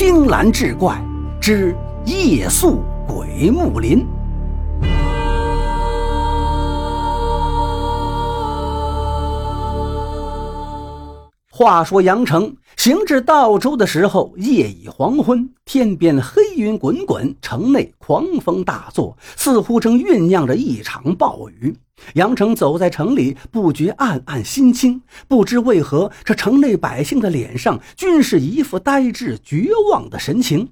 青蓝志怪之夜宿鬼木林。话说杨成行至道州的时候，夜已黄昏，天边黑云滚滚，城内狂风大作，似乎正酝酿着一场暴雨。杨成走在城里，不觉暗暗心惊。不知为何，这城内百姓的脸上均是一副呆滞绝望的神情。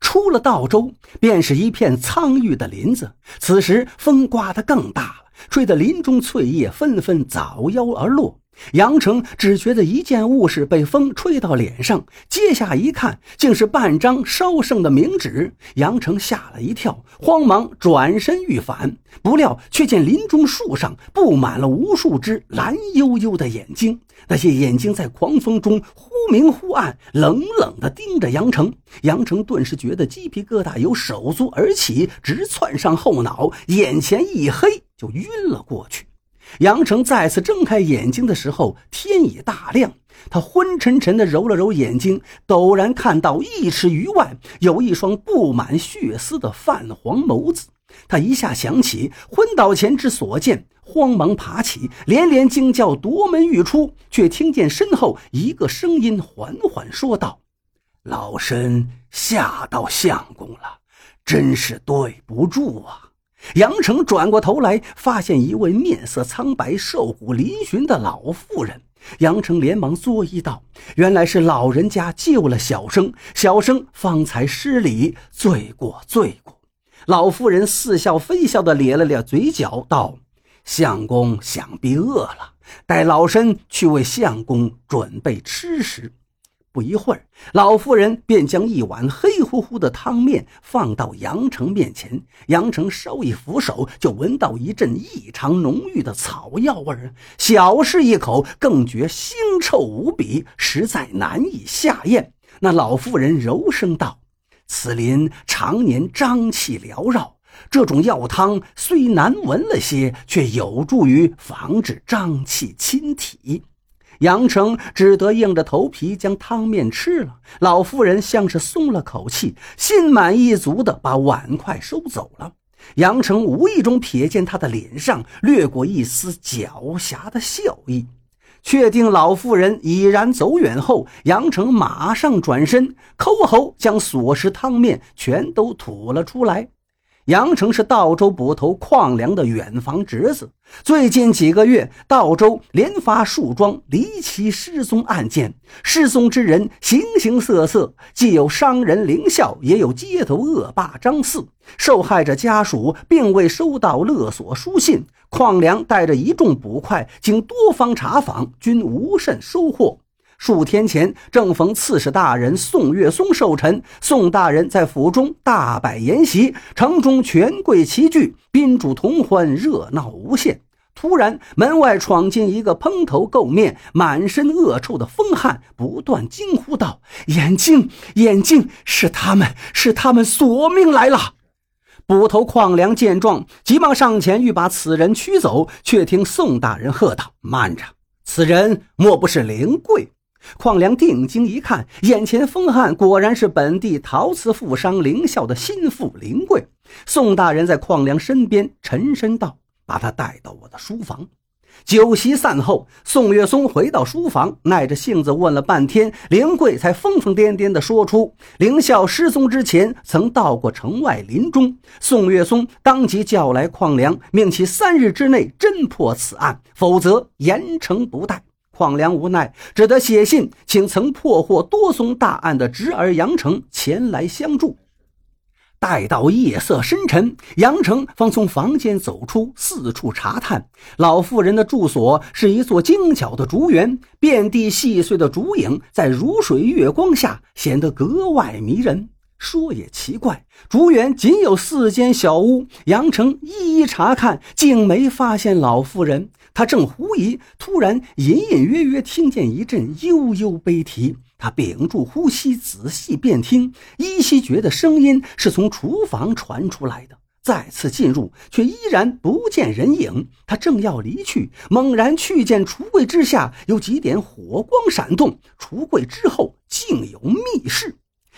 出了道州，便是一片苍郁的林子。此时风刮得更大了，吹得林中翠叶纷纷早夭而落。杨成只觉得一件物事被风吹到脸上，接下一看，竟是半张烧剩的冥纸。杨成吓了一跳，慌忙转身欲返，不料却见林中树上布满了无数只蓝幽幽的眼睛。那些眼睛在狂风中忽明忽暗，冷冷地盯着杨成。杨成顿时觉得鸡皮疙瘩由手足而起，直窜上后脑，眼前一黑，就晕了过去。杨成再次睁开眼睛的时候，天已大亮。他昏沉沉地揉了揉眼睛，陡然看到一尺余外有一双布满血丝的泛黄眸子。他一下想起昏倒前之所见，慌忙爬起，连连惊叫夺门欲出，却听见身后一个声音缓缓说道：“老身吓到相公了，真是对不住啊。”杨成转过头来，发现一位面色苍白、瘦骨嶙峋的老妇人。杨成连忙作揖道：“原来是老人家救了小生，小生方才失礼，罪过罪过。”老妇人似笑非笑地咧了咧嘴角，道：“相公想必饿了，待老身去为相公准备吃食。”不一会儿，老妇人便将一碗黑乎乎的汤面放到杨成面前。杨成稍一扶手，就闻到一阵异常浓郁的草药味儿。小试一口，更觉腥臭无比，实在难以下咽。那老妇人柔声道：“此林常年瘴气缭绕，这种药汤虽难闻了些，却有助于防止瘴气侵体。”杨成只得硬着头皮将汤面吃了。老妇人像是松了口气，心满意足地把碗筷收走了。杨成无意中瞥见他的脸上掠过一丝狡黠的笑意，确定老妇人已然走远后，杨成马上转身抠喉，将所食汤面全都吐了出来。杨成是道州捕头邝良的远房侄子。最近几个月，道州连发数桩离奇失踪案件，失踪之人形形色色，既有商人凌啸，也有街头恶霸张四。受害者家属并未收到勒索书信。邝良带着一众捕快，经多方查访，均无甚收获。数天前，正逢刺史大人宋岳松寿辰，宋大人在府中大摆筵席，城中权贵齐聚，宾主同欢，热闹无限。突然，门外闯进一个蓬头垢面、满身恶臭的疯汉，不断惊呼道：“眼睛，眼睛，是他们，是他们索命来了！”捕头邝良见状，急忙上前欲把此人驱走，却听宋大人喝道：“慢着，此人莫不是灵贵？”邝良定睛一看，眼前疯汉果然是本地陶瓷富商林啸的心腹林贵。宋大人在邝良身边沉声道：“把他带到我的书房。”酒席散后，宋岳松回到书房，耐着性子问了半天，林贵才疯疯癫癫地说出：林啸失踪之前曾到过城外林中。宋岳松当即叫来邝良，命其三日之内侦破此案，否则严惩不贷。况良无奈，只得写信请曾破获多宗大案的侄儿杨成前来相助。待到夜色深沉，杨成方从房间走出，四处查探。老妇人的住所是一座精巧的竹园，遍地细碎的竹影在如水月光下显得格外迷人。说也奇怪，竹园仅有四间小屋，杨成一一查看，竟没发现老妇人。他正狐疑，突然隐隐约约听见一阵悠悠悲啼。他屏住呼吸，仔细辨听，依稀觉得声音是从厨房传出来的。再次进入，却依然不见人影。他正要离去，猛然去见橱柜之下有几点火光闪动，橱柜之后竟有密室。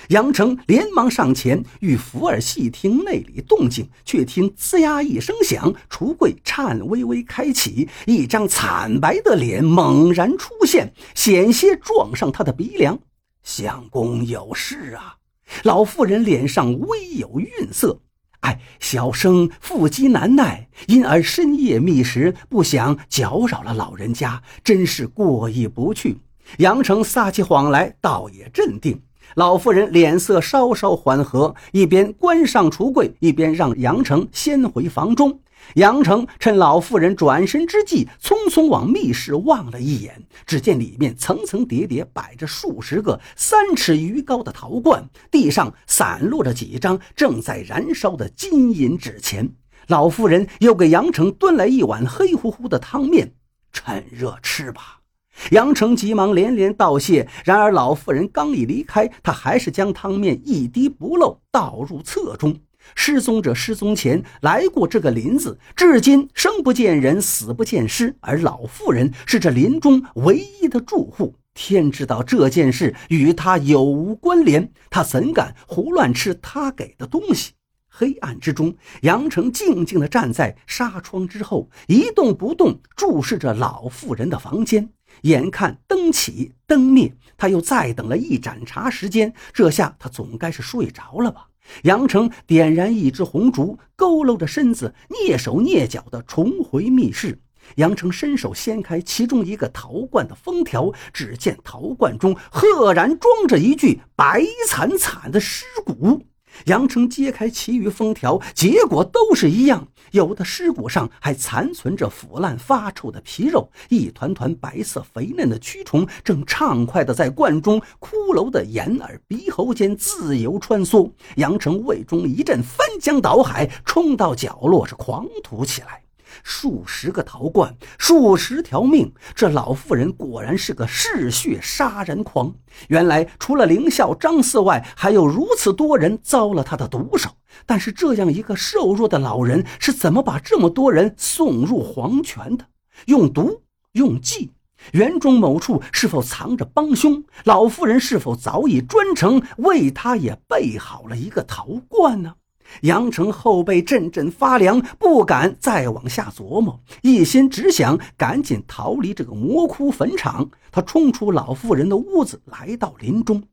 杨成连忙上前与福儿细听内里动静，却听“吱呀”一声响，橱柜颤巍巍开启，一张惨白的脸猛然出现，险些撞上他的鼻梁。相公有事啊！老妇人脸上微有愠色。哎，小生腹饥难耐，因而深夜觅食，不想搅扰了老人家，真是过意不去。杨成撒起谎来，倒也镇定。老妇人脸色稍稍缓和，一边关上橱柜，一边让杨成先回房中。杨成趁老妇人转身之际，匆匆往密室望了一眼，只见里面层层叠叠摆着数十个三尺余高的陶罐，地上散落着几张正在燃烧的金银纸钱。老妇人又给杨成端来一碗黑乎乎的汤面，趁热吃吧。杨成急忙连连道谢，然而老妇人刚一离开，他还是将汤面一滴不漏倒入侧中。失踪者失踪前来过这个林子，至今生不见人，死不见尸，而老妇人是这林中唯一的住户。天知道这件事与他有无关联，他怎敢胡乱吃他给的东西？黑暗之中，杨成静静地站在纱窗之后，一动不动注视着老妇人的房间。眼看灯起灯灭，他又再等了一盏茶时间，这下他总该是睡着了吧？杨成点燃一支红烛，佝偻着身子，蹑手蹑脚地重回密室。杨成伸手掀开其中一个陶罐的封条，只见陶罐中赫然装着一具白惨惨的尸骨。杨成揭开其余封条，结果都是一样。有的尸骨上还残存着腐烂发臭的皮肉，一团团白色肥嫩的蛆虫正畅快地在罐中骷髅的眼耳鼻喉间自由穿梭。杨成胃中一阵翻江倒海，冲到角落是狂吐起来。数十个陶罐，数十条命，这老妇人果然是个嗜血杀人狂。原来除了凌霄张四外，还有如此多人遭了他的毒手。但是这样一个瘦弱的老人，是怎么把这么多人送入黄泉的？用毒，用计，园中某处是否藏着帮凶？老妇人是否早已专程为他也备好了一个陶罐呢？杨成后背阵阵发凉，不敢再往下琢磨，一心只想赶紧逃离这个魔窟坟场。他冲出老妇人的屋子，来到林中。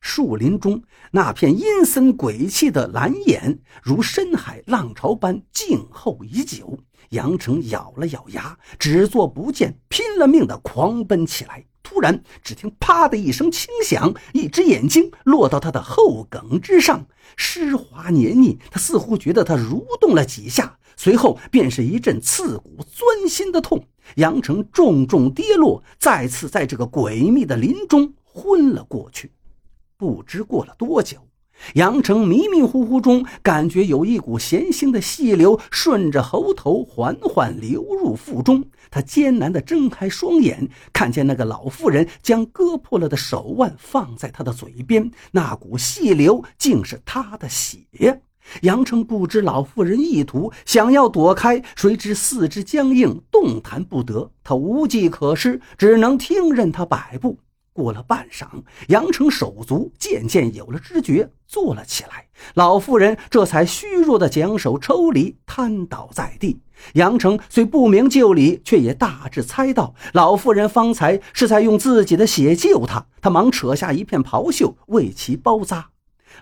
树林中那片阴森鬼气的蓝眼，如深海浪潮般静候已久。杨成咬了咬牙，只做不见，拼了命的狂奔起来。突然，只听“啪”的一声轻响，一只眼睛落到他的后梗之上，湿滑黏腻。他似乎觉得它蠕动了几下，随后便是一阵刺骨钻心的痛。杨成重重跌落，再次在这个诡秘的林中昏了过去。不知过了多久。杨成迷迷糊糊中，感觉有一股咸腥的细流顺着喉头缓缓流入腹中。他艰难地睁开双眼，看见那个老妇人将割破了的手腕放在他的嘴边，那股细流竟是他的血。杨成不知老妇人意图，想要躲开，谁知四肢僵硬，动弹不得。他无计可施，只能听任他摆布。过了半晌，杨成手足渐渐有了知觉，坐了起来。老妇人这才虚弱的将手抽离，瘫倒在地。杨成虽不明就里，却也大致猜到老妇人方才是在用自己的血救他。他忙扯下一片袍袖为其包扎。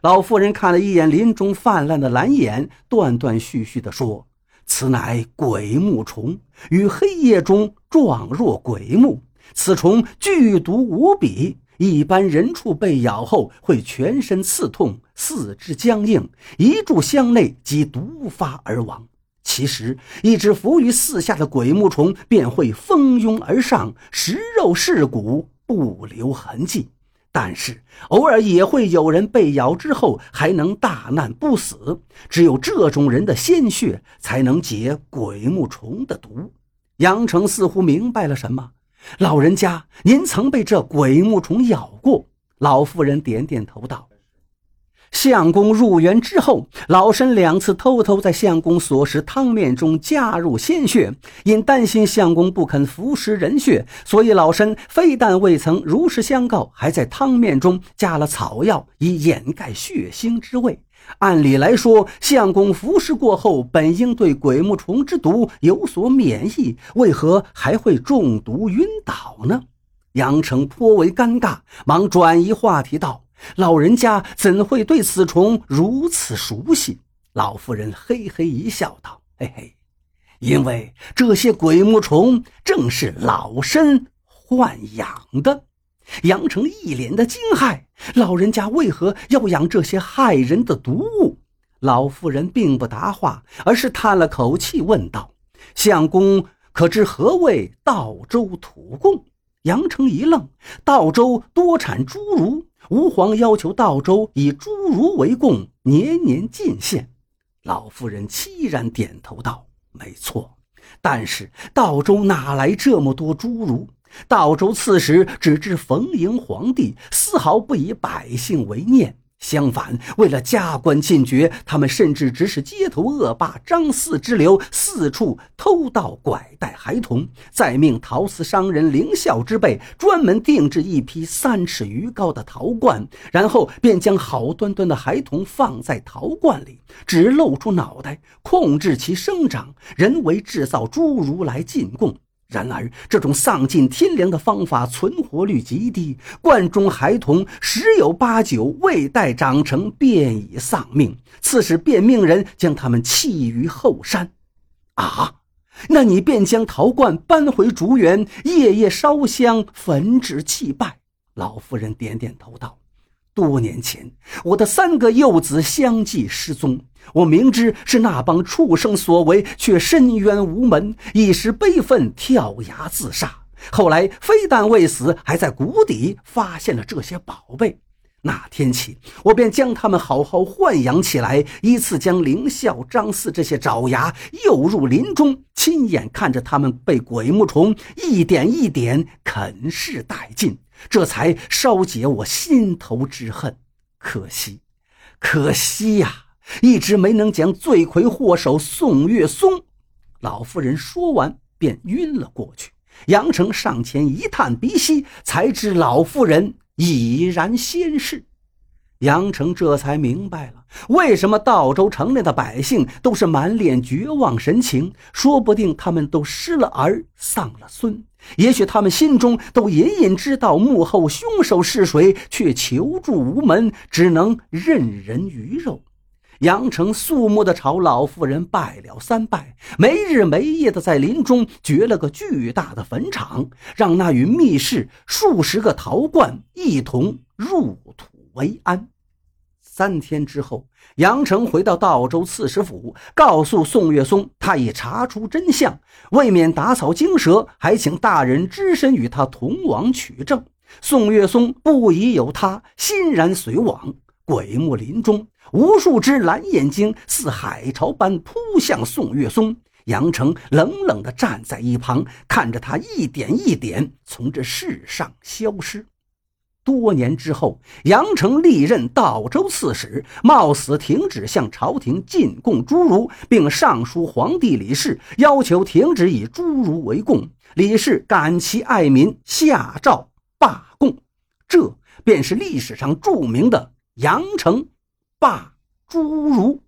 老妇人看了一眼林中泛滥的蓝眼，断断续续地说：“此乃鬼目虫，于黑夜中状若鬼目。”此虫剧毒无比，一般人畜被咬后会全身刺痛、四肢僵硬，一炷香内即毒发而亡。其实，一只伏于四下的鬼木虫便会蜂拥而上，食肉噬骨，不留痕迹。但是，偶尔也会有人被咬之后还能大难不死。只有这种人的鲜血才能解鬼木虫的毒。杨成似乎明白了什么。老人家，您曾被这鬼木虫咬过？老妇人点点头道：“相公入园之后，老身两次偷偷在相公所食汤面中加入鲜血，因担心相公不肯服食人血，所以老身非但未曾如实相告，还在汤面中加了草药，以掩盖血腥之味。按理来说，相公服食过后本应对鬼木虫之毒有所免疫，为何还会中毒晕倒呢？杨成颇为尴尬，忙转移话题道。老人家怎会对此虫如此熟悉？老妇人嘿嘿一笑，道：“嘿嘿，因为这些鬼木虫正是老身豢养的。”杨成一脸的惊骇：“老人家为何要养这些害人的毒物？”老妇人并不答话，而是叹了口气，问道：“相公可知何谓道州土贡？”杨成一愣：“道州多产侏儒。”吾皇要求道州以侏儒为贡，年年进献。老妇人凄然点头道：“没错，但是道州哪来这么多侏儒？道州刺史只知逢迎皇帝，丝毫不以百姓为念。”相反，为了加官进爵，他们甚至指使街头恶霸张四之流四处偷盗拐带孩童，再命陶瓷商人凌啸之辈专门定制一批三尺余高的陶罐，然后便将好端端的孩童放在陶罐里，只露出脑袋，控制其生长，人为制造侏儒来进贡。然而，这种丧尽天良的方法存活率极低，罐中孩童十有八九未待长成便已丧命。刺史便命人将他们弃于后山。啊，那你便将陶罐搬回竹园，夜夜烧香焚纸祭拜。老夫人点点头道。多年前，我的三个幼子相继失踪，我明知是那帮畜生所为，却深冤无门，一时悲愤跳崖自杀。后来非但未死，还在谷底发现了这些宝贝。那天起，我便将他们好好豢养起来，依次将凌啸、张四这些爪牙诱入林中，亲眼看着他们被鬼木虫一点一点啃噬殆尽。这才稍解我心头之恨，可惜，可惜呀，一直没能将罪魁祸首宋月松。老妇人说完便晕了过去。杨成上前一探鼻息，才知老妇人已然先逝。杨成这才明白了，为什么道州城内的百姓都是满脸绝望神情。说不定他们都失了儿，丧了孙。也许他们心中都隐隐知道幕后凶手是谁，却求助无门，只能任人鱼肉。杨成肃穆地朝老妇人拜了三拜，没日没夜地在林中掘了个巨大的坟场，让那与密室数十个陶罐一同入土。为安。三天之后，杨成回到道州刺史府，告诉宋岳松，他已查出真相，为免打草惊蛇，还请大人只身与他同往取证。宋岳松不疑有他，欣然随往。鬼木林中，无数只蓝眼睛似海潮般扑向宋岳松。杨成冷冷地站在一旁，看着他一点一点从这世上消失。多年之后，杨成历任道州刺史，冒死停止向朝廷进贡侏儒，并上书皇帝李氏，要求停止以侏儒为贡。李氏感其爱民，下诏罢贡。这便是历史上著名的杨成罢侏儒。